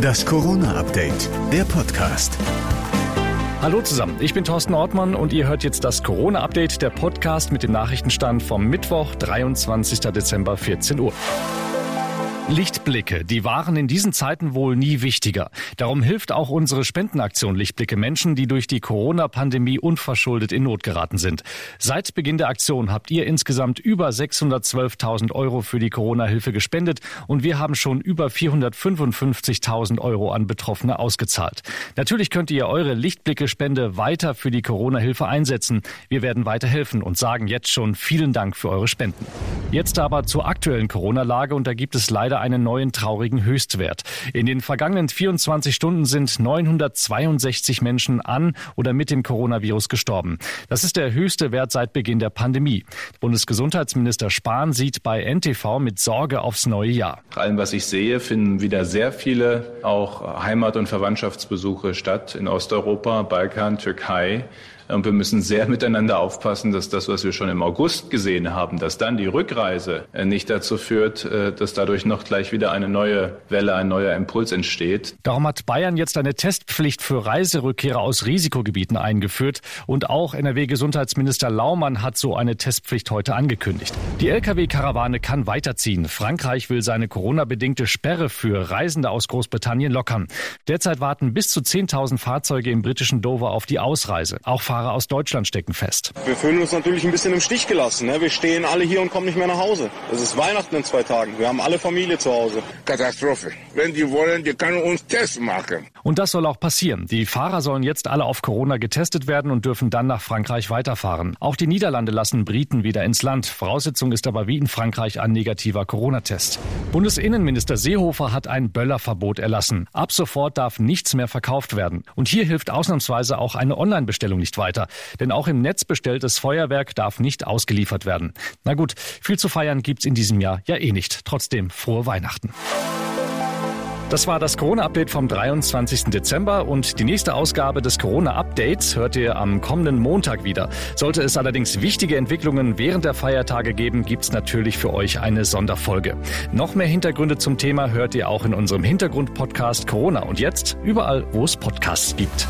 Das Corona-Update, der Podcast. Hallo zusammen, ich bin Thorsten Ortmann und ihr hört jetzt das Corona-Update, der Podcast mit dem Nachrichtenstand vom Mittwoch, 23. Dezember, 14 Uhr. Lichtblicke, die waren in diesen Zeiten wohl nie wichtiger. Darum hilft auch unsere Spendenaktion Lichtblicke Menschen, die durch die Corona-Pandemie unverschuldet in Not geraten sind. Seit Beginn der Aktion habt ihr insgesamt über 612.000 Euro für die Corona-Hilfe gespendet und wir haben schon über 455.000 Euro an Betroffene ausgezahlt. Natürlich könnt ihr eure Lichtblicke-Spende weiter für die Corona-Hilfe einsetzen. Wir werden weiterhelfen und sagen jetzt schon vielen Dank für eure Spenden. Jetzt aber zur aktuellen Corona-Lage und da gibt es leider einen neuen traurigen Höchstwert. In den vergangenen 24 Stunden sind 962 Menschen an oder mit dem Coronavirus gestorben. Das ist der höchste Wert seit Beginn der Pandemie. Bundesgesundheitsminister Spahn sieht bei NTV mit Sorge aufs neue Jahr. Allem, was ich sehe, finden wieder sehr viele auch Heimat- und Verwandtschaftsbesuche statt in Osteuropa, Balkan, Türkei. Und wir müssen sehr miteinander aufpassen, dass das, was wir schon im August gesehen haben, dass dann die Rückreise äh, nicht dazu führt, äh, dass dadurch noch gleich wieder eine neue Welle, ein neuer Impuls entsteht. Darum hat Bayern jetzt eine Testpflicht für Reiserückkehrer aus Risikogebieten eingeführt. Und auch NRW-Gesundheitsminister Laumann hat so eine Testpflicht heute angekündigt. Die Lkw-Karawane kann weiterziehen. Frankreich will seine Corona-bedingte Sperre für Reisende aus Großbritannien lockern. Derzeit warten bis zu 10.000 Fahrzeuge im britischen Dover auf die Ausreise. Auch Fahrer aus Deutschland stecken fest. Wir fühlen uns natürlich ein bisschen im Stich gelassen. Ne? Wir stehen alle hier und kommen nicht mehr nach Hause. Es ist Weihnachten in zwei Tagen. Wir haben alle Familie zu Hause. Katastrophe. Wenn die wollen, die können uns Tests machen. Und das soll auch passieren. Die Fahrer sollen jetzt alle auf Corona getestet werden und dürfen dann nach Frankreich weiterfahren. Auch die Niederlande lassen Briten wieder ins Land. Voraussetzung ist aber wie in Frankreich ein negativer Corona-Test. Bundesinnenminister Seehofer hat ein Böllerverbot erlassen. Ab sofort darf nichts mehr verkauft werden. Und hier hilft ausnahmsweise auch eine Online-Bestellung nicht weiter. Denn auch im Netz bestelltes Feuerwerk darf nicht ausgeliefert werden. Na gut, viel zu feiern gibt's in diesem Jahr ja eh nicht. Trotzdem frohe Weihnachten. Das war das Corona-Update vom 23. Dezember und die nächste Ausgabe des Corona-Updates hört ihr am kommenden Montag wieder. Sollte es allerdings wichtige Entwicklungen während der Feiertage geben, gibt's natürlich für euch eine Sonderfolge. Noch mehr Hintergründe zum Thema hört ihr auch in unserem Hintergrund-Podcast Corona und jetzt überall, wo es Podcasts gibt.